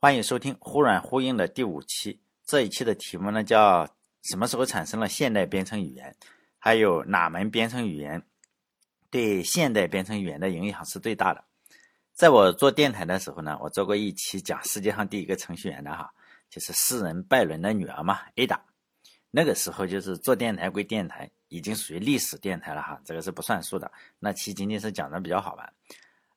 欢迎收听《忽软忽硬》的第五期。这一期的题目呢叫“什么时候产生了现代编程语言”，还有哪门编程语言对现代编程语言的影响是最大的？在我做电台的时候呢，我做过一期讲世界上第一个程序员的哈，就是诗人拜伦的女儿嘛，Ada。那个时候就是做电台归电台，已经属于历史电台了哈，这个是不算数的。那期仅仅是讲的比较好玩。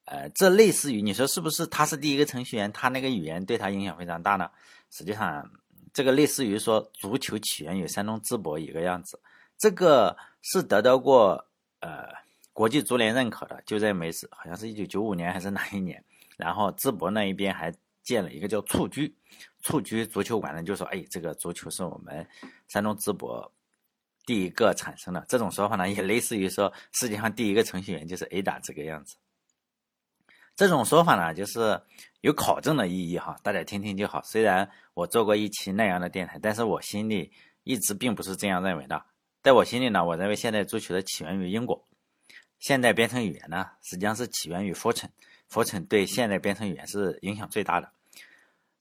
呃，这类似于你说是不是他是第一个程序员，他那个语言对他影响非常大呢？实际上，这个类似于说足球起源于山东淄博一个样子，这个是得到过呃国际足联认可的，就在美是好像是一九九五年还是哪一年，然后淄博那一边还建了一个叫蹴鞠蹴鞠足球馆呢，就说哎，这个足球是我们山东淄博第一个产生的，这种说法呢，也类似于说世界上第一个程序员就是 Ada 这个样子。这种说法呢，就是有考证的意义哈，大家听听就好。虽然我做过一期那样的电台，但是我心里一直并不是这样认为的。在我心里呢，我认为现代足球的起源于英国，现代编程语言呢，实际上是起源于 Fortran，Fortran 对现代编程语言是影响最大的。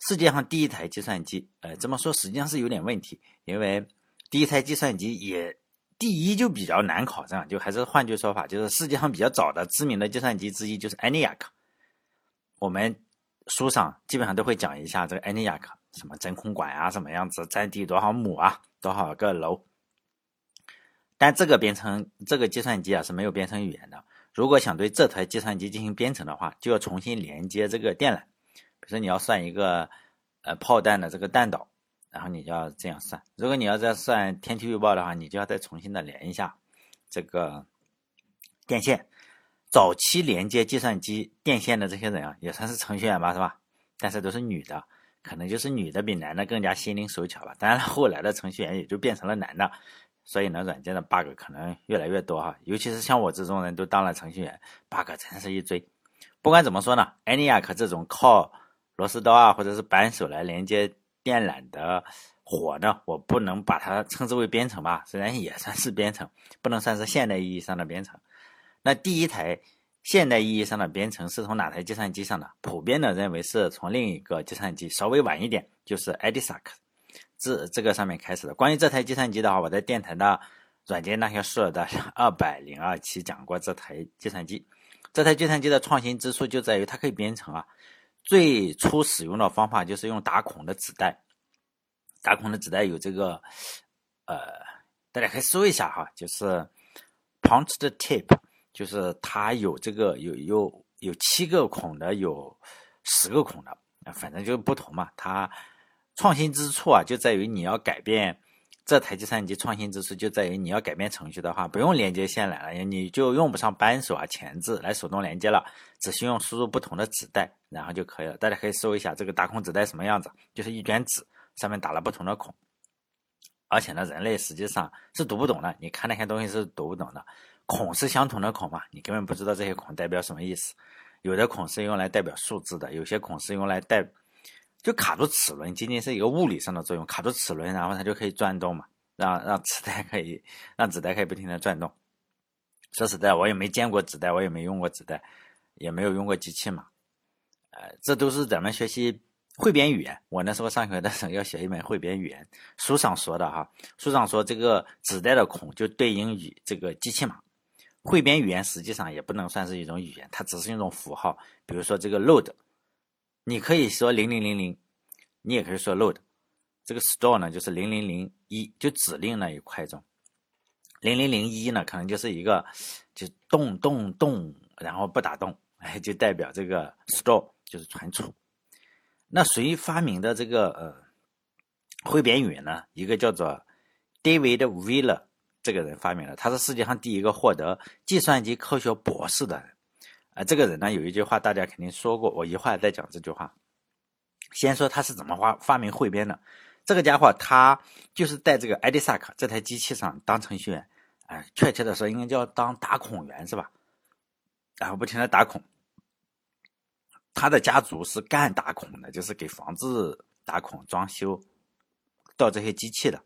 世界上第一台计算机，呃，这么说实际上是有点问题，因为第一台计算机也第一就比较难考证，就还是换句说法，就是世界上比较早的知名的计算机之一就是 ENIAC。我们书上基本上都会讲一下这个 ENIAC，什么真空管啊，什么样子，占地多少亩啊，多少个楼。但这个编程这个计算机啊是没有编程语言的。如果想对这台计算机进行编程的话，就要重新连接这个电缆。比如说你要算一个呃炮弹的这个弹道，然后你就要这样算。如果你要再算天气预报的话，你就要再重新的连一下这个电线。早期连接计算机电线的这些人啊，也算是程序员吧，是吧？但是都是女的，可能就是女的比男的更加心灵手巧吧。当然了，后来的程序员也就变成了男的，所以呢，软件的 bug 可能越来越多哈。尤其是像我这种人都当了程序员，bug 真是一堆。不管怎么说呢，ENIAC 这种靠螺丝刀啊或者是扳手来连接电缆的活呢，我不能把它称之为编程吧，虽然也算是编程，不能算是现代意义上的编程。那第一台现代意义上的编程是从哪台计算机上的？普遍的认为是从另一个计算机稍微晚一点，就是 EDISAC 这这个上面开始的。关于这台计算机的话，我在电台的软件那些事的 二百零二期讲过这台计算机。这台计算机的创新之处就在于它可以编程啊。最初使用的方法就是用打孔的纸带，打孔的纸带有这个呃，大家可以搜一下哈，就是 punched tape。就是它有这个有有有七个孔的，有十个孔的，反正就不同嘛。它创新之处啊，就在于你要改变这台计算机创新之处就在于你要改变程序的话，不用连接线缆了，你就用不上扳手啊、钳子来手动连接了，只需用输入不同的纸带，然后就可以了。大家可以搜一下这个打孔纸带什么样子，就是一卷纸上面打了不同的孔，而且呢，人类实际上是读不懂的，你看那些东西是读不懂的。孔是相同的孔嘛？你根本不知道这些孔代表什么意思。有的孔是用来代表数字的，有些孔是用来代，就卡住齿轮，仅仅是一个物理上的作用，卡住齿轮，然后它就可以转动嘛，让让纸带可以让纸带可以不停的转动。说实在，我也没见过纸带，我也没用过纸带，也没有用过机器嘛。呃，这都是咱们学习汇编语言。我那时候上学的时候要学一门汇编语言，书上说的哈，书上说这个纸带的孔就对应于这个机器码。汇编语言实际上也不能算是一种语言，它只是一种符号。比如说这个 load，你可以说零零零零，你也可以说 load。这个 store 呢，就是零零零一，就指令那一块中。零零零一呢，可能就是一个就动动动，然后不打动，哎，就代表这个 store 就是存储。那谁发明的这个呃汇编语言呢？一个叫做 David Wheeler。这个人发明了，他是世界上第一个获得计算机科学博士的人。啊，这个人呢有一句话大家肯定说过，我一会儿再讲这句话。先说他是怎么发发明汇编的。这个家伙他就是在这个 EDISAC 这台机器上当程序员，哎，确切的说应该叫当打孔员是吧？然后不停的打孔。他的家族是干打孔的，就是给房子打孔、装修到这些机器的。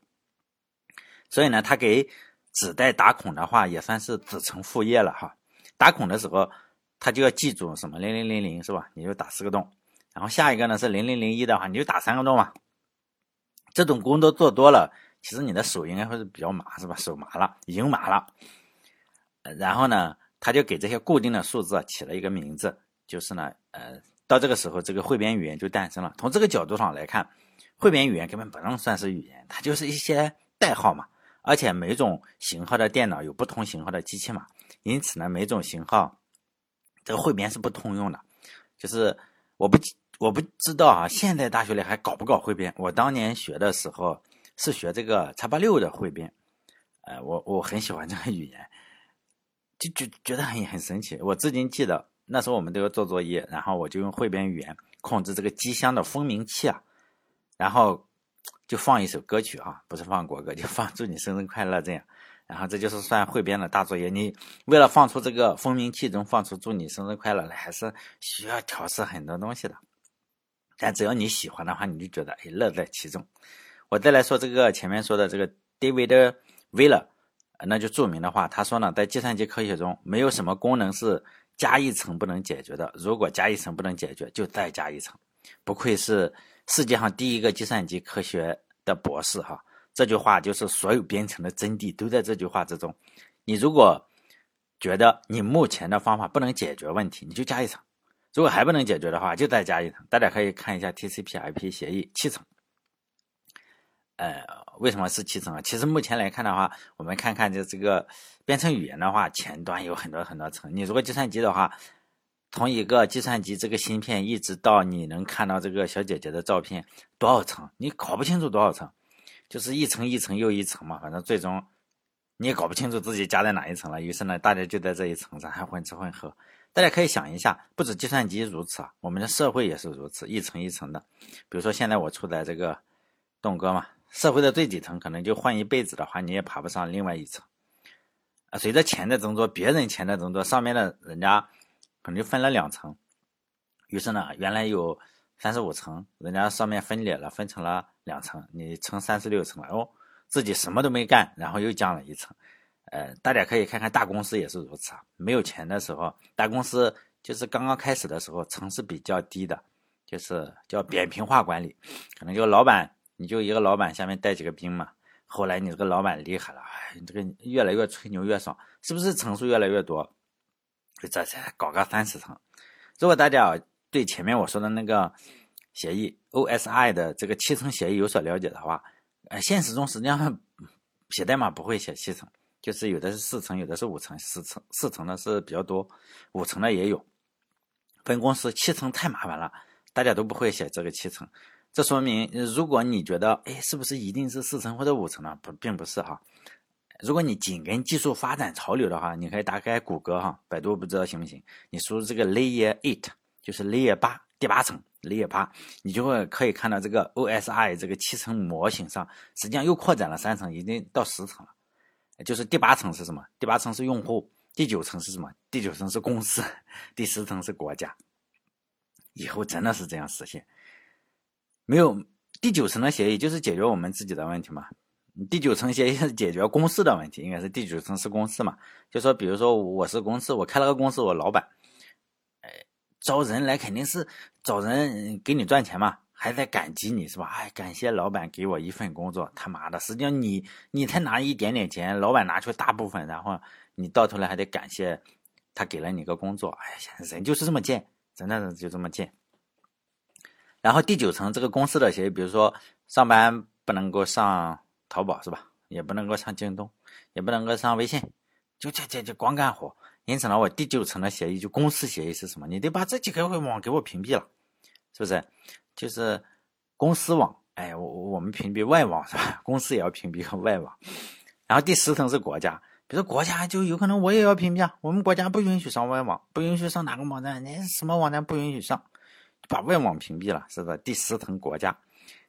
所以呢，他给纸带打孔的话，也算是子承父业了哈。打孔的时候，他就要记住什么零零零零是吧？你就打四个洞，然后下一个呢是零零零一的话，你就打三个洞嘛。这种工作做多了，其实你的手应该会是比较麻，是吧？手麻了，已经麻了。然后呢，他就给这些固定的数字起了一个名字，就是呢，呃，到这个时候，这个汇编语言就诞生了。从这个角度上来看，汇编语言根本不能算是语言，它就是一些代号嘛。而且每种型号的电脑有不同型号的机器嘛，因此呢，每种型号这个汇编是不通用的。就是我不我不知道啊，现在大学里还搞不搞汇编？我当年学的时候是学这个叉八六的汇编，呃，我我很喜欢这个语言。就觉觉得很很神奇，我至今记得那时候我们都要做作业，然后我就用汇编语言控制这个机箱的蜂鸣器啊，然后就放一首歌曲啊，不是放国歌，就放祝你生日快乐这样，然后这就是算汇编的大作业。你为了放出这个蜂鸣器中放出祝你生日快乐来，还是需要调试很多东西的。但只要你喜欢的话，你就觉得哎乐在其中。我再来说这个前面说的这个 David Villa。那就注明的话，他说呢，在计算机科学中，没有什么功能是加一层不能解决的。如果加一层不能解决，就再加一层。不愧是世界上第一个计算机科学的博士哈！这句话就是所有编程的真谛，都在这句话之中。你如果觉得你目前的方法不能解决问题，你就加一层；如果还不能解决的话，就再加一层。大家可以看一下 TCP/IP 协议七层。呃，为什么是七层啊？其实目前来看的话，我们看看就这个编程语言的话，前端有很多很多层。你如果计算机的话，从一个计算机这个芯片一直到你能看到这个小姐姐的照片，多少层？你搞不清楚多少层，就是一层一层又一层嘛。反正最终你也搞不清楚自己加在哪一层了。于是呢，大家就在这一层上还混吃混喝。大家可以想一下，不止计算机如此啊，我们的社会也是如此，一层一层的。比如说现在我处在这个栋哥嘛。社会的最底层，可能就混一辈子的话，你也爬不上另外一层。啊，随着钱的增多，别人钱的增多，上面的人家可能就分了两层。于是呢，原来有三十五层，人家上面分裂了，分成了两层，你乘三十六层了哦，自己什么都没干，然后又降了一层。呃，大家可以看看大公司也是如此啊。没有钱的时候，大公司就是刚刚开始的时候，层是比较低的，就是叫扁平化管理，可能就老板。你就一个老板下面带几个兵嘛，后来你这个老板厉害了，哎，你这个越来越吹牛越爽，是不是层数越来越多？这才搞个三十层。如果大家对前面我说的那个协议 OSI 的这个七层协议有所了解的话，呃，现实中实际上写代码不会写七层，就是有的是四层，有的是五层，四层四层的是比较多，五层的也有。分公司七层太麻烦了，大家都不会写这个七层。这说明，如果你觉得，哎，是不是一定是四层或者五层呢？不，并不是哈。如果你紧跟技术发展潮流的话，你可以打开谷歌哈，百度不知道行不行？你输入这个 Layer Eight，就是 Layer 八，第八层，Layer 八，你就会可以看到这个 OSI 这个七层模型上，实际上又扩展了三层，已经到十层了。就是第八层是什么？第八层是用户，第九层是什么？第九层是公司，第十层是国家。以后真的是这样实现。没有第九层的协议，就是解决我们自己的问题嘛。第九层协议是解决公司的问题，应该是第九层是公司嘛。就说，比如说我是公司，我开了个公司，我老板，哎，招人来肯定是找人给你赚钱嘛，还在感激你是吧？哎，感谢老板给我一份工作，他妈的，实际上你你才拿一点点钱，老板拿出大部分，然后你到头来还得感谢他给了你个工作。哎呀，人就是这么贱，真的是就这么贱。然后第九层这个公司的协议，比如说上班不能够上淘宝是吧？也不能够上京东，也不能够上微信，就这这就光干活。因此呢，我第九层的协议就公司协议是什么？你得把这几个网给我屏蔽了，是不是？就是公司网，哎，我我们屏蔽外网是吧？公司也要屏蔽外网。然后第十层是国家，比如说国家就有可能我也要屏蔽啊，我们国家不允许上外网，不允许上哪个网站？你什么网站不允许上？把外网屏蔽了，是不是？第十层国家，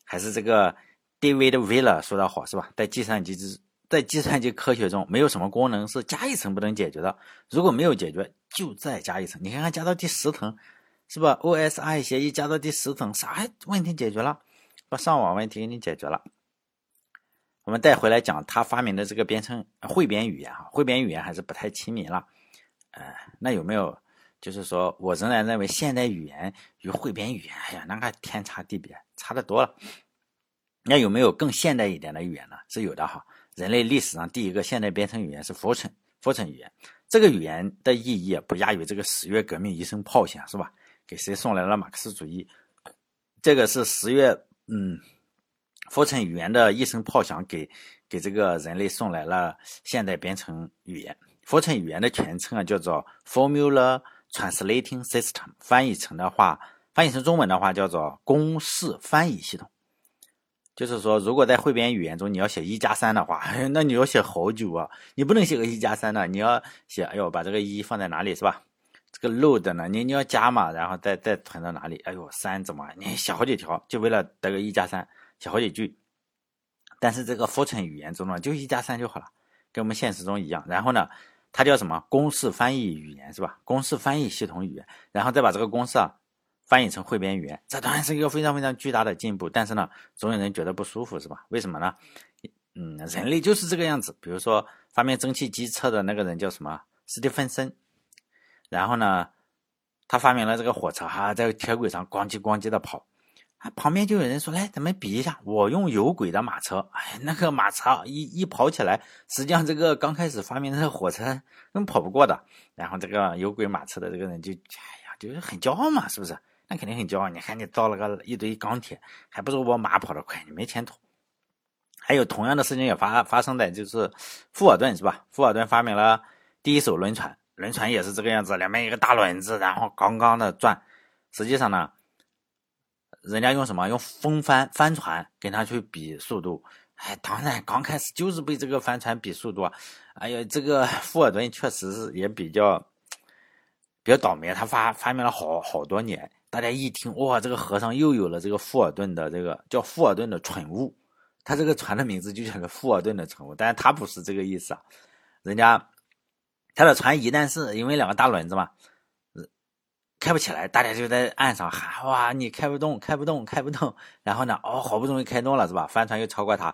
还是这个 David Villa 说的好，是吧？在计算机之，在计算机科学中，没有什么功能是加一层不能解决的。如果没有解决，就再加一层。你看看加到第十层，是吧？OSI 协议加到第十层，啥问题解决了？把上网问题给你解决了。我们带回来讲他发明的这个编程汇编语言哈，汇编语言还是不太亲民了。呃，那有没有？就是说我仍然认为现代语言与汇编语言，哎呀，那个天差地别，差的多了。那有没有更现代一点的语言呢？是有的哈。人类历史上第一个现代编程语言是佛城佛城语言，这个语言的意义不亚于这个十月革命一声炮响，是吧？给谁送来了马克思主义？这个是十月，嗯，佛城语言的一声炮响，给给这个人类送来了现代编程语言。佛城语言的全称啊，叫做 Formula Translating System，翻译成的话，翻译成中文的话叫做公式翻译系统。就是说，如果在汇编语言中你要写一加三的话，那你要写好久啊！你不能写个一加三的，你要写，哎呦，把这个一放在哪里是吧？这个 load 呢，你你要加嘛，然后再再存到哪里？哎呦，三怎么？你写好几条，就为了得个一加三，写好几句。但是这个 Fortran 语言中呢，就一加三就好了，跟我们现实中一样。然后呢，它叫什么？公式翻译语言是吧？公式翻译系统语言，然后再把这个公式啊。翻译成汇编语言，这当然是一个非常非常巨大的进步。但是呢，总有人觉得不舒服，是吧？为什么呢？嗯，人类就是这个样子。比如说，发明蒸汽机车的那个人叫什么？史蒂芬森。然后呢，他发明了这个火车，哈，在铁轨上咣叽咣叽的跑。啊，旁边就有人说：“来，咱们比一下，我用有轨的马车。”哎，那个马车一一跑起来，实际上这个刚开始发明的个火车根本跑不过的。然后这个有轨马车的这个人就，哎呀，就是很骄傲嘛，是不是？那肯定很骄傲，你看你造了个一堆钢铁，还不如我马跑得快，你没前途。还有同样的事情也发发生在就是富尔顿是吧？富尔顿发明了第一艘轮船，轮船也是这个样子，两边一个大轮子，然后刚刚的转。实际上呢，人家用什么？用风帆帆船跟他去比速度。哎，当然刚开始就是被这个帆船比速度。哎呀，这个 富尔顿确实是也比较比较倒霉，他发发明了好好多年。大家一听，哇，这个和尚又有了这个富尔顿的这个叫富尔顿的蠢物，他这个船的名字就叫做富尔顿的蠢物，但是他不是这个意思啊，人家他的船一旦是因为两个大轮子嘛，开不起来，大家就在岸上喊，哇，你开不动，开不动，开不动，然后呢，哦，好不容易开动了是吧？帆船又超过他。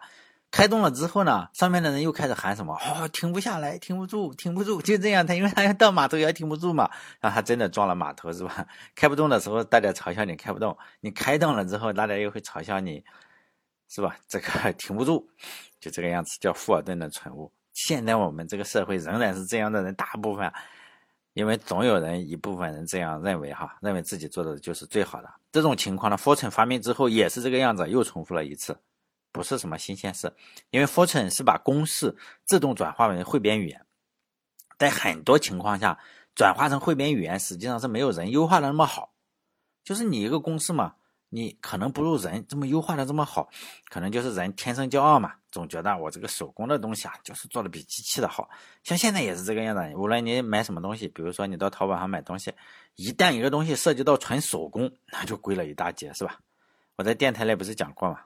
开动了之后呢，上面的人又开始喊什么？哦，停不下来，停不住，停不住，就这样。他因为他要到码头也停不住嘛，然后他真的撞了码头，是吧？开不动的时候，大家嘲笑你开不动；你开动了之后，大家又会嘲笑你，是吧？这个 停不住，就这个样子，叫富尔顿的蠢物。现在我们这个社会仍然是这样的人，大部分，因为总有人一部分人这样认为哈，认为自己做的就是最好的。这种情况呢，Fortran 发明之后也是这个样子，又重复了一次。不是什么新鲜事，因为 Fortran 是把公式自动转化为汇编语言，在很多情况下，转化成汇编语言实际上是没有人优化的那么好。就是你一个公式嘛，你可能不如人这么优化的这么好，可能就是人天生骄傲嘛，总觉得我这个手工的东西啊，就是做的比机器的好。像现在也是这个样子，无论你买什么东西，比如说你到淘宝上买东西，一旦一个东西涉及到纯手工，那就贵了一大截，是吧？我在电台里不是讲过吗？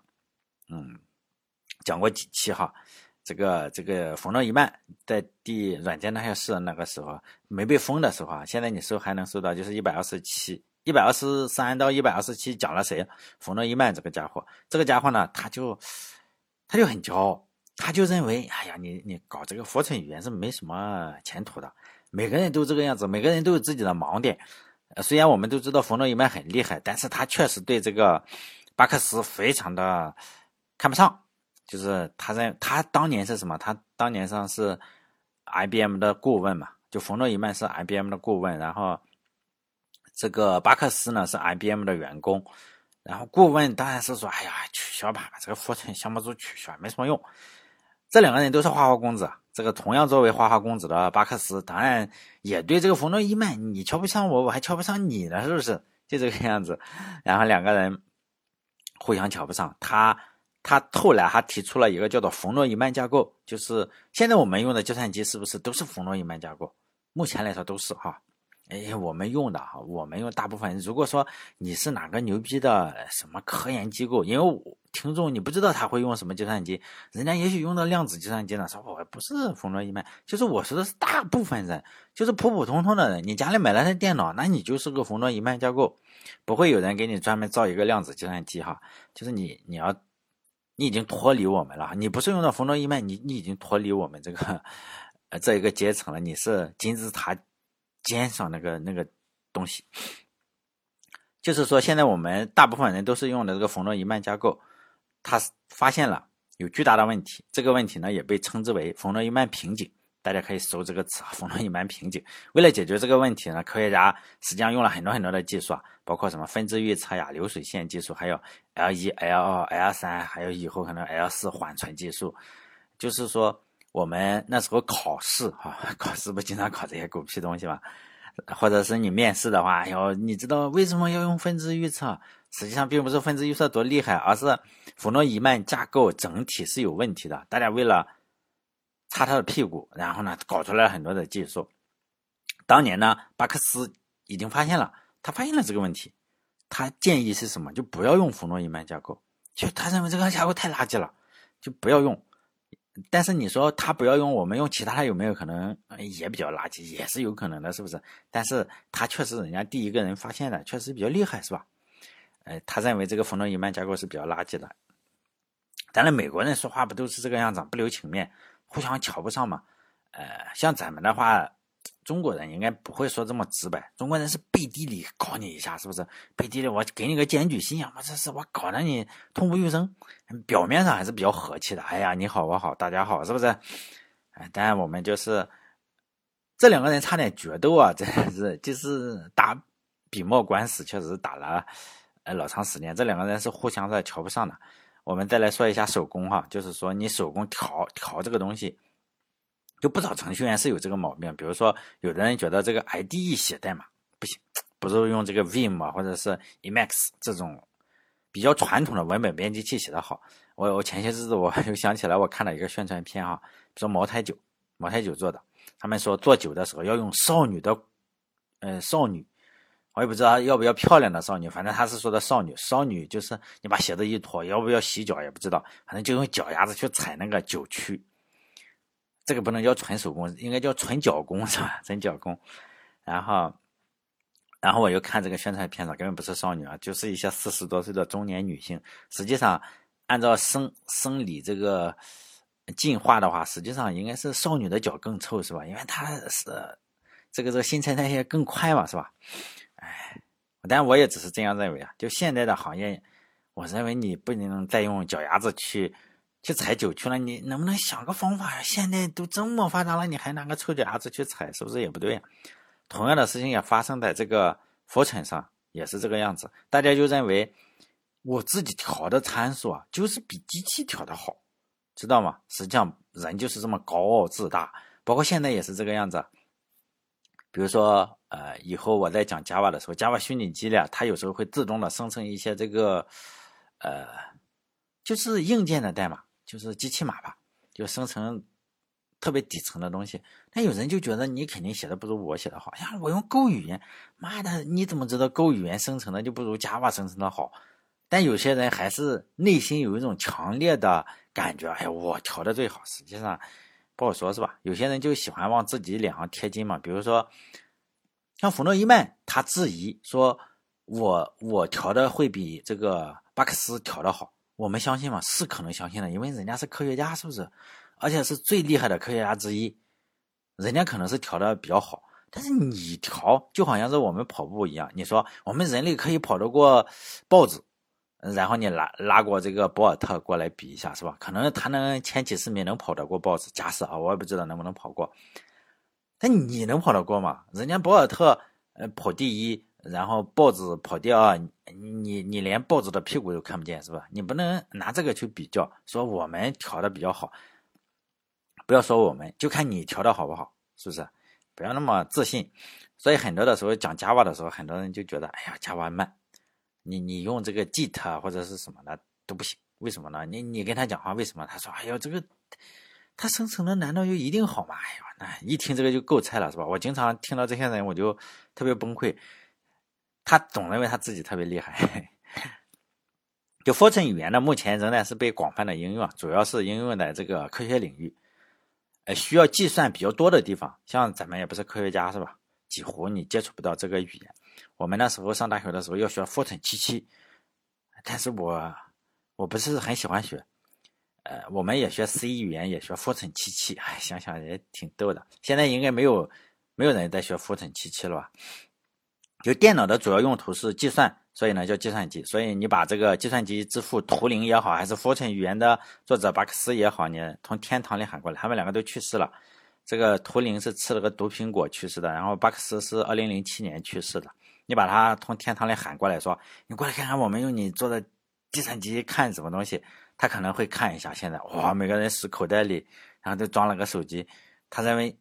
嗯，讲过几期哈，这个这个冯诺依曼在第软件那些事那个时候没被封的时候啊，现在你搜还能搜到，就是一百二十七、一百二十三到一百二十七讲了谁？冯诺依曼这个家伙，这个家伙呢，他就他就很骄傲，他就认为，哎呀，你你搞这个佛城语言是没什么前途的，每个人都这个样子，每个人都有自己的盲点。虽然我们都知道冯诺依曼很厉害，但是他确实对这个巴克斯非常的。看不上，就是他在他当年是什么？他当年上是 IBM 的顾问嘛，就冯诺依曼是 IBM 的顾问，然后这个巴克斯呢是 IBM 的员工，然后顾问当然是说，哎呀，取消吧，这个富城项目组取消，没什么用。这两个人都是花花公子，这个同样作为花花公子的巴克斯，当然也对这个冯诺依曼，你瞧不上我，我还瞧不上你呢，是不是？就这个样子，然后两个人互相瞧不上，他。他后来还提出了一个叫做冯诺依曼架构，就是现在我们用的计算机是不是都是冯诺依曼架构？目前来说都是哈。哎，我们用的哈，我们用大部分。如果说你是哪个牛逼的什么科研机构，因为听众你不知道他会用什么计算机，人家也许用的量子计算机呢，说我不是冯诺依曼，就是我说的是大部分人，就是普普通通的人，你家里买了台电脑，那你就是个冯诺依曼架构，不会有人给你专门造一个量子计算机哈，就是你你要。你已经脱离我们了，你不是用的冯诺依曼，你你已经脱离我们这个呃这一个阶层了。你是金字塔尖上那个那个东西。就是说，现在我们大部分人都是用的这个冯诺依曼架构，他发现了有巨大的问题。这个问题呢，也被称之为冯诺依曼瓶颈。大家可以搜这个词啊，冯诺依曼瓶颈。为了解决这个问题呢，科学家实际上用了很多很多的技术啊，包括什么分支预测呀、流水线技术，还有 L 一、L 二、L 三，还有以后可能 L 四缓存技术。就是说，我们那时候考试哈，考试不经常考这些狗屁东西吗？或者是你面试的话，要，你知道为什么要用分支预测？实际上并不是分支预测多厉害，而是冯诺依曼架构整体是有问题的。大家为了擦他的屁股，然后呢，搞出来很多的技术。当年呢，巴克斯已经发现了，他发现了这个问题，他建议是什么？就不要用冯诺依曼架构，就他认为这个架构太垃圾了，就不要用。但是你说他不要用，我们用其他的有没有可能也比较垃圾？也是有可能的，是不是？但是他确实人家第一个人发现的，确实比较厉害，是吧？呃，他认为这个冯诺依曼架构是比较垃圾的。当然，美国人说话不都是这个样子，不留情面，互相瞧不上嘛。呃，像咱们的话。中国人应该不会说这么直白，中国人是背地里搞你一下，是不是？背地里我给你个检举信啊，我这是我搞得你痛不欲生。表面上还是比较和气的，哎呀，你好我好大家好，是不是？哎，当然我们就是这两个人差点决斗啊，真是就是打笔墨官司，确实打了呃老长时间。这两个人是互相在瞧不上的。我们再来说一下手工哈，就是说你手工调调这个东西。就不少程序员是有这个毛病，比如说，有的人觉得这个 IDE 写代码不行，不如用这个 Vim 或者是 Emacs 这种比较传统的文本编辑器写的好。我我前些日子我 又想起来，我看了一个宣传片哈，说茅台酒，茅台酒做的，他们说做酒的时候要用少女的，呃，少女，我也不知道要不要漂亮的少女，反正他是说的少女，少女就是你把鞋子一脱，要不要洗脚也不知道，反正就用脚丫子去踩那个酒曲。这个不能叫纯手工，应该叫纯脚工，是吧？纯脚工。然后，然后我又看这个宣传片子，根本不是少女啊，就是一些四十多岁的中年女性。实际上，按照生生理这个进化的话，实际上应该是少女的脚更臭，是吧？因为她是这个这个新陈代谢更快嘛，是吧？但我也只是这样认为啊。就现在的行业，我认为你不能再用脚丫子去。去踩酒去了，你能不能想个方法呀？现在都这么发达了，你还拿个臭脚丫子去踩，是不是也不对呀？同样的事情也发生在这个浮尘上，也是这个样子。大家就认为我自己调的参数啊，就是比机器调的好，知道吗？实际上人就是这么高傲自大，包括现在也是这个样子。比如说，呃，以后我在讲 Java 的时候，Java 虚拟机呢，它有时候会自动的生成一些这个，呃，就是硬件的代码。就是机器码吧，就生成特别底层的东西。那有人就觉得你肯定写的不如我写的好。呀，我用 Go 语言，妈的，你怎么知道 Go 语言生成的就不如 Java 生成的好？但有些人还是内心有一种强烈的感觉，哎，我调的最好。实际上不好说，是吧？有些人就喜欢往自己脸上贴金嘛。比如说像冯诺依曼，他质疑说，我我调的会比这个巴克斯调的好。我们相信吗？是可能相信的，因为人家是科学家，是不是？而且是最厉害的科学家之一，人家可能是调的比较好。但是你调，就好像是我们跑步一样，你说我们人类可以跑得过豹子，然后你拉拉过这个博尔特过来比一下，是吧？可能他能前几十米能跑得过豹子，假设啊，我也不知道能不能跑过。但你能跑得过吗？人家博尔特呃跑第一。然后豹子跑第二，你你连豹子的屁股都看不见是吧？你不能拿这个去比较，说我们调的比较好，不要说我们，就看你调的好不好，是不是？不要那么自信。所以很多的时候讲 Java 的时候，很多人就觉得，哎呀，Java 慢，你你用这个 Git 或者是什么的都不行，为什么呢？你你跟他讲话为什么？他说，哎呦，这个他生成的难道就一定好吗？哎呀，那一听这个就够菜了是吧？我经常听到这些人，我就特别崩溃。他总认为他自己特别厉害。就 Fortran 语言呢，目前仍然是被广泛的应用，主要是应用在这个科学领域，呃，需要计算比较多的地方。像咱们也不是科学家，是吧？几乎你接触不到这个语言。我们那时候上大学的时候要学 Fortran 七七，但是我我不是很喜欢学。呃，我们也学 C 语言，也学 Fortran 七七，哎，想想也挺逗的。现在应该没有没有人在学 Fortran 七七了吧？就电脑的主要用途是计算，所以呢叫计算机。所以你把这个计算机之父图灵也好，还是《福城语言》的作者巴克斯也好，你从天堂里喊过来，他们两个都去世了。这个图灵是吃了个毒苹果去世的，然后巴克斯是二零零七年去世的。你把他从天堂里喊过来，说你过来看看我们用你做的计算机看什么东西，他可能会看一下。现在哇，每个人是口袋里，然后都装了个手机，他认为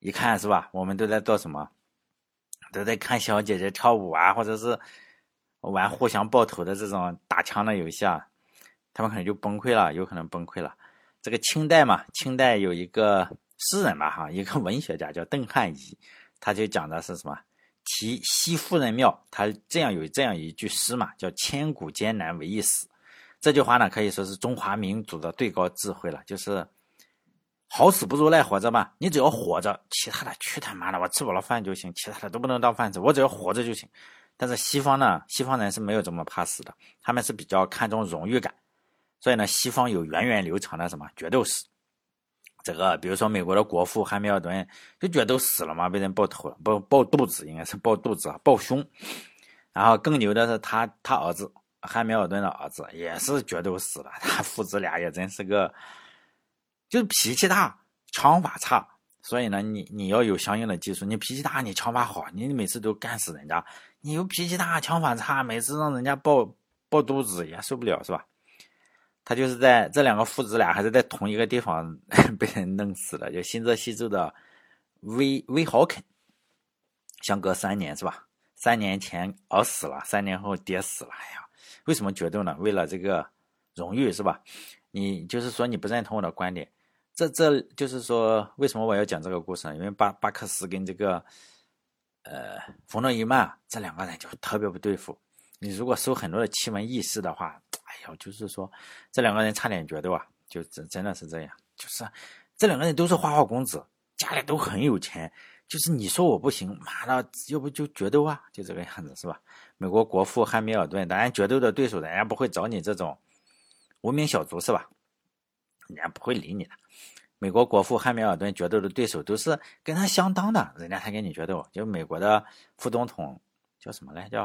一看是吧？我们都在做什么？都在看小姐姐跳舞啊，或者是玩互相爆头的这种打枪的游戏啊，他们可能就崩溃了，有可能崩溃了。这个清代嘛，清代有一个诗人吧，哈，一个文学家叫邓汉仪，他就讲的是什么？题西夫人庙，他这样有这样一句诗嘛，叫“千古艰难唯一死”。这句话呢，可以说是中华民族的最高智慧了，就是。好死不如赖活着嘛！你只要活着，其他的去他妈的，我吃饱了饭就行，其他的都不能当饭吃，我只要活着就行。但是西方呢，西方人是没有这么怕死的，他们是比较看重荣誉感，所以呢，西方有源远流长的什么决斗史。这个比如说美国的国父汉密尔顿就决斗死了嘛，被人爆头了，爆爆肚子，应该是爆肚子啊，爆胸。然后更牛的是他他儿子汉密尔顿的儿子也是决斗死了，他父子俩也真是个。就是脾气大，枪法差，所以呢，你你要有相应的技术。你脾气大，你枪法好，你每次都干死人家。你又脾气大，枪法差，每次让人家爆爆肚子也受不了，是吧？他就是在这两个父子俩还是在同一个地方 被人弄死了，就新泽西州的威威豪肯，相隔三年是吧？三年前儿死了，三年后爹死了。哎呀，为什么决斗呢？为了这个荣誉是吧？你就是说你不认同我的观点。这这就是说，为什么我要讲这个故事呢？因为巴巴克斯跟这个，呃，冯诺依曼这两个人就特别不对付。你如果收很多的奇闻异事的话，哎呀，就是说这两个人差点决斗啊，就真真的是这样。就是这两个人都是花花公子，家里都很有钱。就是你说我不行，妈的，要不就决斗啊，就这个样子是吧？美国国父汉密尔顿，当然决斗的对手，人家不会找你这种无名小卒是吧？人家不会理你的。美国国父汉密尔顿决斗的对手都是跟他相当的，人家才跟你决斗。就美国的副总统叫什么来？叫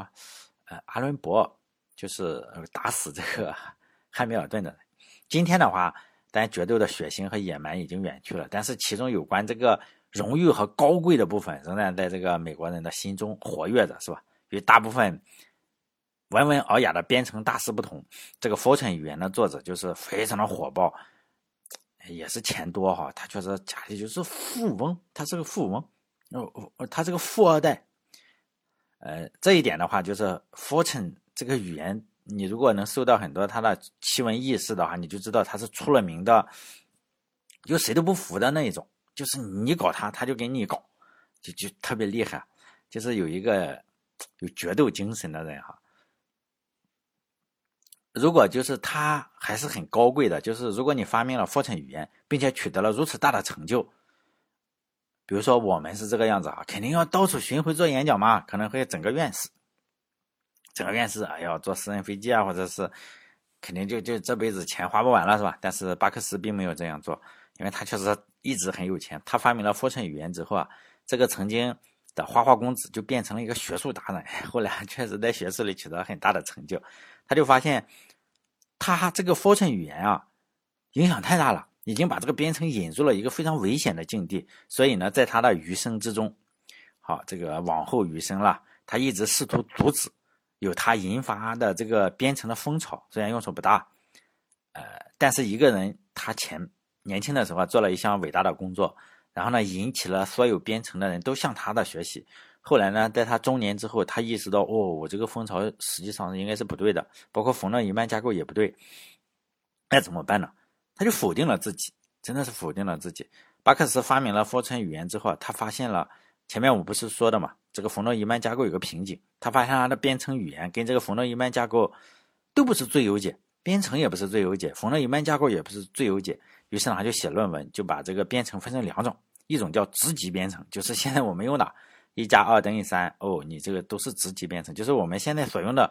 呃阿伦伯，就是打死这个 汉密尔顿的人。今天的话，但决斗的血腥和野蛮已经远去了，但是其中有关这个荣誉和高贵的部分，仍然在这个美国人的心中活跃着，是吧？与大部分温文尔雅的编程大师不同，这个《Fortune》语言的作者就是非常的火爆。也是钱多哈，他确实家里就是富翁，他是个富翁，哦，他是个富二代。呃，这一点的话，就是 fortune 这个语言，你如果能收到很多他的奇闻异事的话，你就知道他是出了名的，就谁都不服的那一种，就是你搞他，他就给你搞，就就特别厉害，就是有一个有决斗精神的人哈。如果就是他还是很高贵的，就是如果你发明了 Fortran 语言，并且取得了如此大的成就，比如说我们是这个样子啊，肯定要到处巡回做演讲嘛，可能会整个院士，整个院士哎呀，坐私人飞机啊，或者是肯定就就这辈子钱花不完了是吧？但是巴克斯并没有这样做，因为他确实一直很有钱。他发明了 Fortune 语言之后啊，这个曾经的花花公子就变成了一个学术达人，后来 确实在学术里取得很大的成就。他就发现。他这个 Fortune 语言啊，影响太大了，已经把这个编程引入了一个非常危险的境地。所以呢，在他的余生之中，好，这个往后余生了，他一直试图阻止有他引发的这个编程的风潮。虽然用处不大，呃，但是一个人他前年轻的时候做了一项伟大的工作，然后呢，引起了所有编程的人都向他的学习。后来呢，在他中年之后，他意识到，哦，我这个风潮实际上应该是不对的，包括冯诺依曼架构也不对，那怎么办呢？他就否定了自己，真的是否定了自己。巴克斯发明了 Fortran 语言之后，他发现了前面我不是说的嘛，这个冯诺依曼架构有个瓶颈，他发现他的编程语言跟这个冯诺依曼架构都不是最优解，编程也不是最优解，冯诺依曼架构也不是最优解，于是呢，他就写论文，就把这个编程分成两种，一种叫直级编程，就是现在我们用的。一加二等于三哦，你这个都是直级编程，就是我们现在所用的。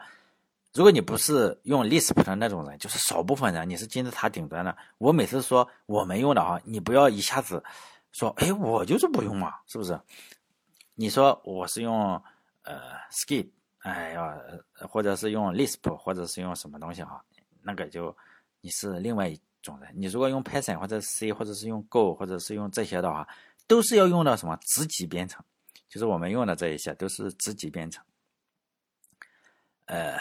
如果你不是用 Lisp 的那种人，就是少部分人，你是金字塔顶端的。我每次说我们用的啊，你不要一下子说，哎，我就是不用嘛，是不是？你说我是用呃 Skip，哎呀，或者是用 Lisp，或者是用什么东西哈，那个就你是另外一种人。你如果用 Python 或者 C，或者是用 Go，或者是用这些的话，都是要用到什么子级编程，就是我们用的这一些都是子级编程。呃，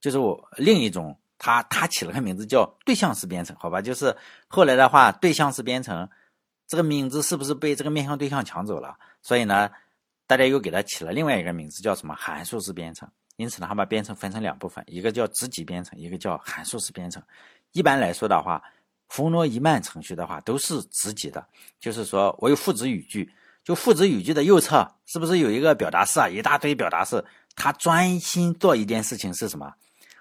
就是我另一种，他他起了个名字叫对象式编程，好吧？就是后来的话，对象式编程这个名字是不是被这个面向对象抢走了？所以呢，大家又给它起了另外一个名字，叫什么函数式编程。因此呢，他把编程分成两部分，一个叫子级编程，一个叫函数式编程。一般来说的话，冯诺依曼程序的话都是子级的，就是说我有父子语句，就父子语句的右侧是不是有一个表达式啊？一大堆表达式。他专心做一件事情是什么？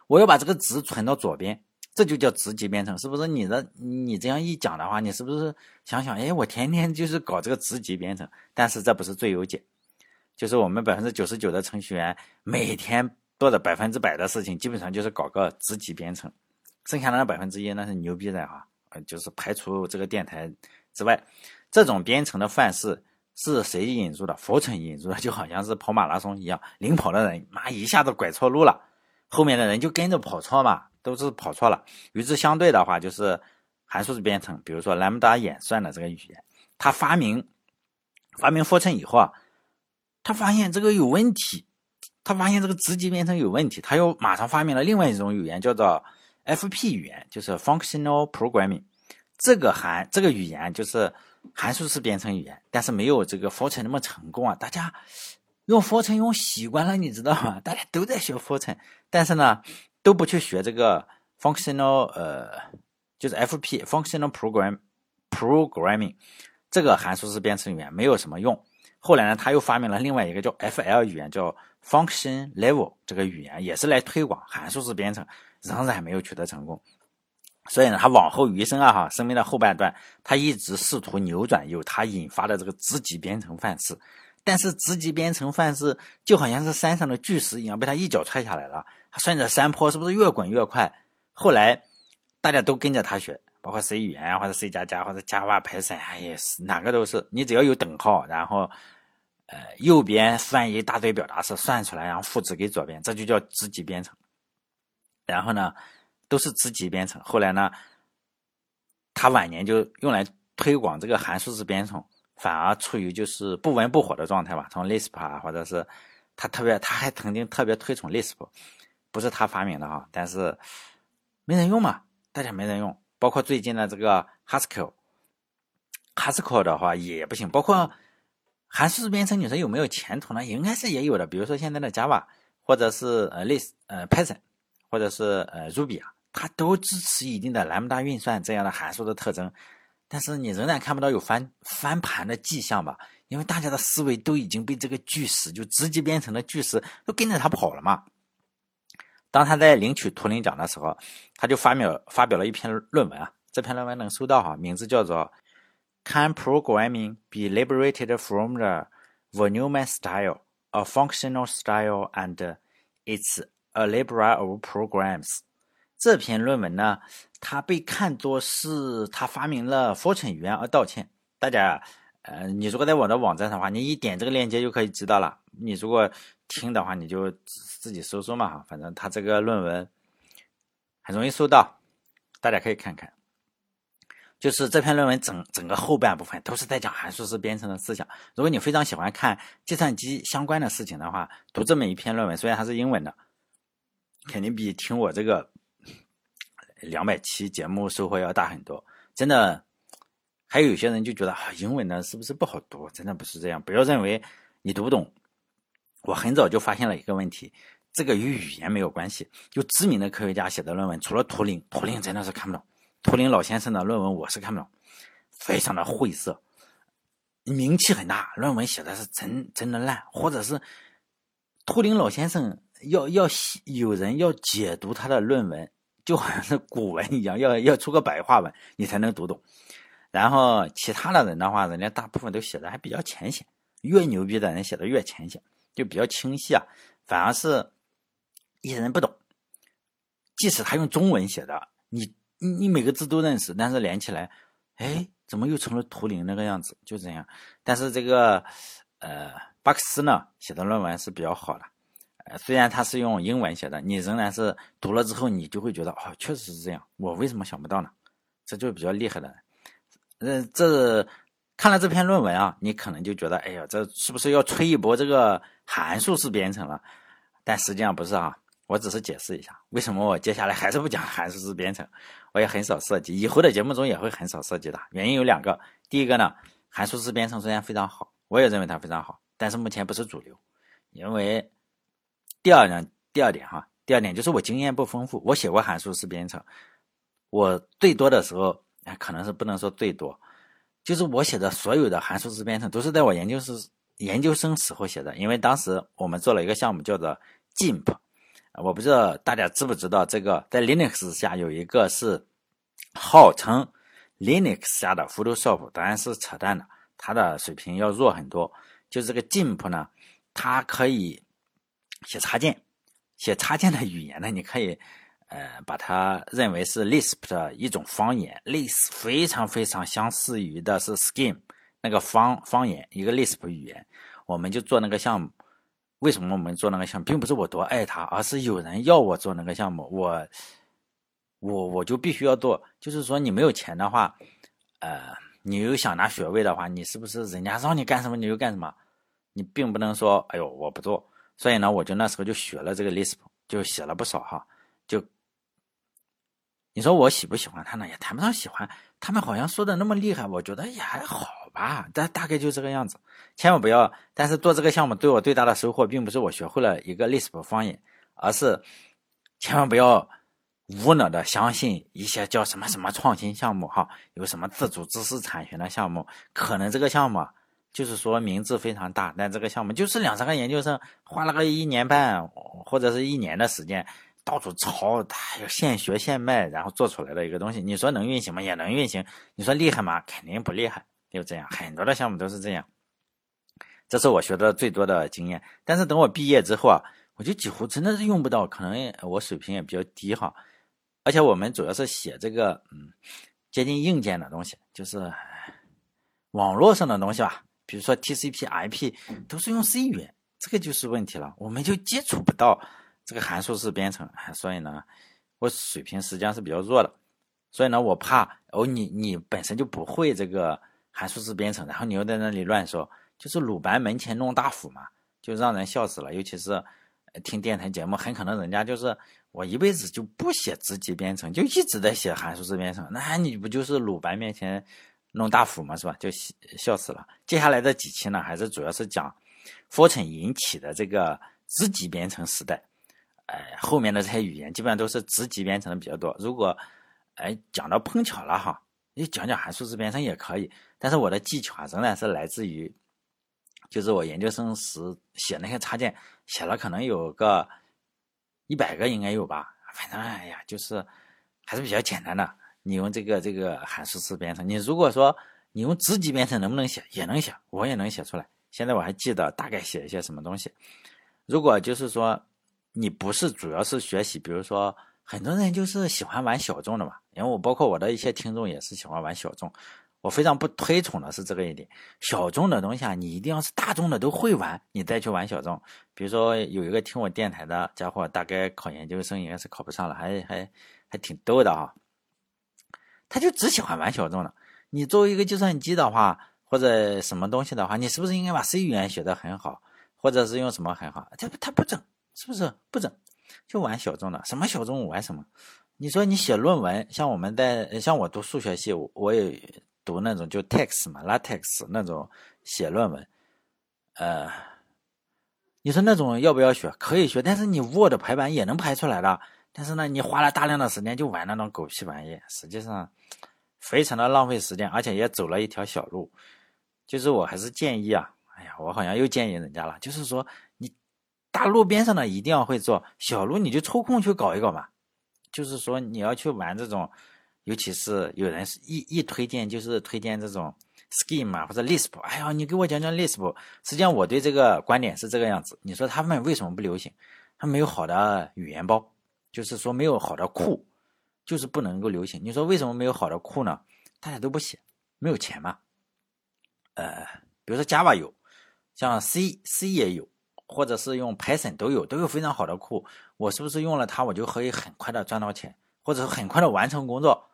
我要把这个值存到左边，这就叫职级编程，是不是？你的你这样一讲的话，你是不是想想？哎，我天天就是搞这个职级编程，但是这不是最优解，就是我们百分之九十九的程序员每天做的百分之百的事情，基本上就是搞个职级编程，剩下的那百分之一那是牛逼的哈，就是排除这个电台之外，这种编程的范式。是谁引入的？佛城引入的，就好像是跑马拉松一样，领跑的人妈一下子拐错路了，后面的人就跟着跑错嘛，都是跑错了。与之相对的话，就是函数式编程，比如说兰姆达演算的这个语言，他发明发明佛城以后啊，他发现这个有问题，他发现这个直级编程有问题，他又马上发明了另外一种语言，叫做 FP 语言，就是 Functional Programming。这个函这个语言就是。函数式编程语言，但是没有这个 Fortran 那么成功啊！大家用 Fortran 用习惯了，你知道吗？大家都在学 Fortran，但是呢，都不去学这个 functional 呃，就是 FP functional program programming 这个函数式编程语言没有什么用。后来呢，他又发明了另外一个叫 FL 语言，叫 Function Level 这个语言，也是来推广函数式编程，仍然没有取得成功。所以呢，他往后余生啊，哈，生命的后半段，他一直试图扭转由他引发的这个职级编程范式，但是职级编程范式就好像是山上的巨石一样，被他一脚踹下来了。顺着山坡是不是越滚越快？后来大家都跟着他学，包括 C 语言或者 C 加加或者 Java、Python，也是哪个都是，你只要有等号，然后呃右边算一大堆表达式算出来，然后复制给左边，这就叫子级编程。然后呢？都是子级编程，后来呢，他晚年就用来推广这个函数式编程，反而处于就是不温不火的状态吧。从 Lisp 啊，或者是他特别，他还曾经特别推崇 Lisp，不是他发明的哈，但是没人用嘛，大家没人用。包括最近的这个 Haskell，Haskell 的话也不行。包括函数编程，你说有没有前途呢？应该是也有的。比如说现在的 Java，或者是呃 List，呃 Python，或者是呃 Ruby 啊。它都支持一定的兰姆达运算这样的函数的特征，但是你仍然看不到有翻翻盘的迹象吧？因为大家的思维都已经被这个巨石就直接编程的巨石都跟着他跑了嘛。当他在领取图灵奖的时候，他就发表发表了一篇论文啊，这篇论文能搜到哈，名字叫做 “Can Programming Be Liberated from the Volume Style, a Functional Style, and Its Algebra of Programs”。这篇论文呢，他被看作是他发明了 Fortran 语言而道歉。大家，呃，你如果在我的网站上的话，你一点这个链接就可以知道了。你如果听的话，你就自己搜搜嘛，反正他这个论文很容易搜到，大家可以看看。就是这篇论文整整个后半部分都是在讲函数式编程的思想。如果你非常喜欢看计算机相关的事情的话，读这么一篇论文，虽然它是英文的，肯定比听我这个。两百期节目收获要大很多，真的。还有些人就觉得啊，英文的是不是不好读？真的不是这样，不要认为你读不懂。我很早就发现了一个问题，这个与语言没有关系。就知名的科学家写的论文，除了图灵，图灵真的是看不懂。图灵老先生的论文我是看不懂，非常的晦涩，名气很大，论文写的是真真的烂，或者是图灵老先生要要有人要解读他的论文。就好像是古文一样，要要出个白话文，你才能读懂。然后其他的人的话，人家大部分都写的还比较浅显，越牛逼的人写的越浅显，就比较清晰啊。反而是一些人不懂，即使他用中文写的，你你你每个字都认识，但是连起来，哎，怎么又成了图灵那个样子？就这样。但是这个呃，巴克斯呢写的论文是比较好的，呃，虽然他是用英文写的，你仍然是读了之后，你就会觉得哦，确实是这样，我为什么想不到呢？这就是比较厉害的。呃，这看了这篇论文啊，你可能就觉得，哎呀，这是不是要吹一波这个函数式编程了？但实际上不是啊，我只是解释一下，为什么我接下来还是不讲函数式编程，我也很少涉及，以后的节目中也会很少涉及的。原因有两个，第一个呢，函数式编程虽然非常好。我也认为它非常好，但是目前不是主流，因为第二呢，第二点哈，第二点就是我经验不丰富。我写过函数式编程，我最多的时候，哎，可能是不能说最多，就是我写的所有的函数式编程都是在我研究生研究生时候写的。因为当时我们做了一个项目叫做 GIMP，我不知道大家知不知道这个，在 Linux 下有一个是号称 Linux 下的 Photoshop，当然是扯淡的。它的水平要弱很多，就是这个 GIMP 呢，它可以写插件，写插件的语言呢，你可以呃把它认为是 Lisp 的一种方言，Lisp 非常非常相似于的是 Scheme 那个方方言，一个 Lisp 语言，我们就做那个项目。为什么我们做那个项目，并不是我多爱它，而是有人要我做那个项目，我我我就必须要做。就是说你没有钱的话，呃。你又想拿学位的话，你是不是人家让你干什么你就干什么？你并不能说，哎呦，我不做。所以呢，我就那时候就学了这个 Lisp，就写了不少哈。就你说我喜不喜欢他呢？也谈不上喜欢。他们好像说的那么厉害，我觉得也还好吧。但大概就这个样子。千万不要。但是做这个项目对我最大的收获，并不是我学会了一个 Lisp 方言，而是千万不要。无脑的相信一些叫什么什么创新项目哈，有什么自主知识产权的项目，可能这个项目就是说名字非常大，但这个项目就是两三个研究生花了个一年半或者是一年的时间，到处抄，还要现学现卖，然后做出来的一个东西。你说能运行吗？也能运行。你说厉害吗？肯定不厉害。就这样，很多的项目都是这样。这是我学的最多的经验。但是等我毕业之后啊，我就几乎真的是用不到，可能我水平也比较低哈。而且我们主要是写这个，嗯，接近硬件的东西，就是网络上的东西吧。比如说 TCP/IP 都是用 C 语言，这个就是问题了。我们就接触不到这个函数式编程，所以呢，我水平实际上是比较弱的。所以呢，我怕哦，你你本身就不会这个函数式编程，然后你又在那里乱说，就是鲁班门前弄大斧嘛，就让人笑死了。尤其是听电台节目，很可能人家就是。我一辈子就不写直级编程，就一直在写函数式编程，那你不就是鲁班面前弄大斧嘛？是吧？就笑死了。接下来的几期呢，还是主要是讲 Fortran 引起的这个直级编程时代。哎，后面的这些语言基本上都是直级编程的比较多。如果哎讲到碰巧了哈，你讲讲函数式编程也可以。但是我的技巧啊，仍然是来自于，就是我研究生时写那些插件，写了可能有个。一百个应该有吧，反正哎呀，就是还是比较简单的。你用这个这个函数式编程，你如果说你用直级编程能不能写，也能写，我也能写出来。现在我还记得大概写一些什么东西。如果就是说你不是主要是学习，比如说很多人就是喜欢玩小众的嘛，因为我包括我的一些听众也是喜欢玩小众。我非常不推崇的是这个一点，小众的东西啊，你一定要是大众的都会玩，你再去玩小众。比如说有一个听我电台的家伙，大概考研究生应该是考不上了，还还还挺逗的啊。他就只喜欢玩小众的。你作为一个计算机的话，或者什么东西的话，你是不是应该把 C 语言学得很好，或者是用什么很好？他他不整，是不是不整？就玩小众的，什么小众玩什么？你说你写论文，像我们在像我读数学系，我也。读那种就 text 嘛，latex 那种写论文，呃，你说那种要不要学？可以学，但是你 Word 排版也能排出来的。但是呢，你花了大量的时间就玩那种狗屁玩意，实际上非常的浪费时间，而且也走了一条小路。就是我还是建议啊，哎呀，我好像又建议人家了，就是说你大路边上的一定要会做，小路你就抽空去搞一搞嘛。就是说你要去玩这种。尤其是有人是一一推荐就是推荐这种 Scheme 啊或者 Lisp，哎呀，你给我讲讲 Lisp。实际上我对这个观点是这个样子。你说他们为什么不流行？他没有好的语言包，就是说没有好的库，就是不能够流行。你说为什么没有好的库呢？大家都不写，没有钱嘛。呃，比如说 Java 有，像 C、C 也有，或者是用 Python 都有，都有非常好的库。我是不是用了它，我就可以很快的赚到钱，或者很快的完成工作？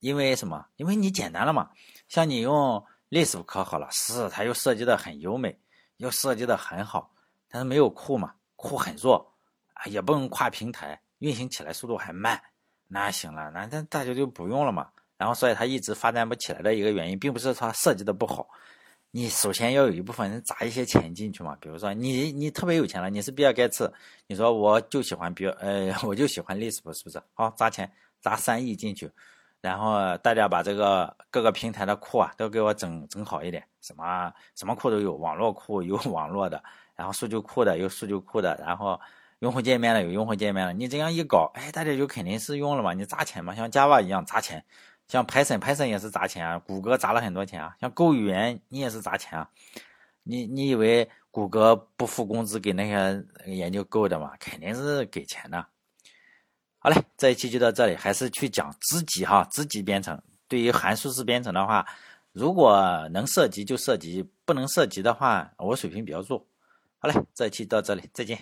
因为什么？因为你简单了嘛。像你用 Lisp 可好了，是它又设计的很优美，又设计的很好，但是没有库嘛，库很弱啊，也不能跨平台，运行起来速度还慢。那行了，那那大家就不用了嘛。然后，所以它一直发展不起来的一个原因，并不是它设计的不好。你首先要有一部分人砸一些钱进去嘛。比如说，你你特别有钱了，你是比尔盖茨，你说我就喜欢比尔，呃，我就喜欢 Lis，是不是？好，砸钱砸三亿进去，然后大家把这个各个平台的库啊都给我整整好一点，什么什么库都有，网络库有网络的，然后数据库的有数据库的，然后用户界面的有用户界面的。你这样一搞，哎，大家就肯定是用了嘛。你砸钱嘛，像 Java 一样砸钱。像 Python，Python 也是砸钱啊，谷歌砸了很多钱啊。像 Go 语言，你也是砸钱啊。你你以为谷歌不付工资给那些研究 Go 的吗？肯定是给钱的。好嘞，这一期就到这里，还是去讲自己哈，自己编程。对于函数式编程的话，如果能涉及就涉及，不能涉及的话，我水平比较弱。好嘞，这一期到这里，再见。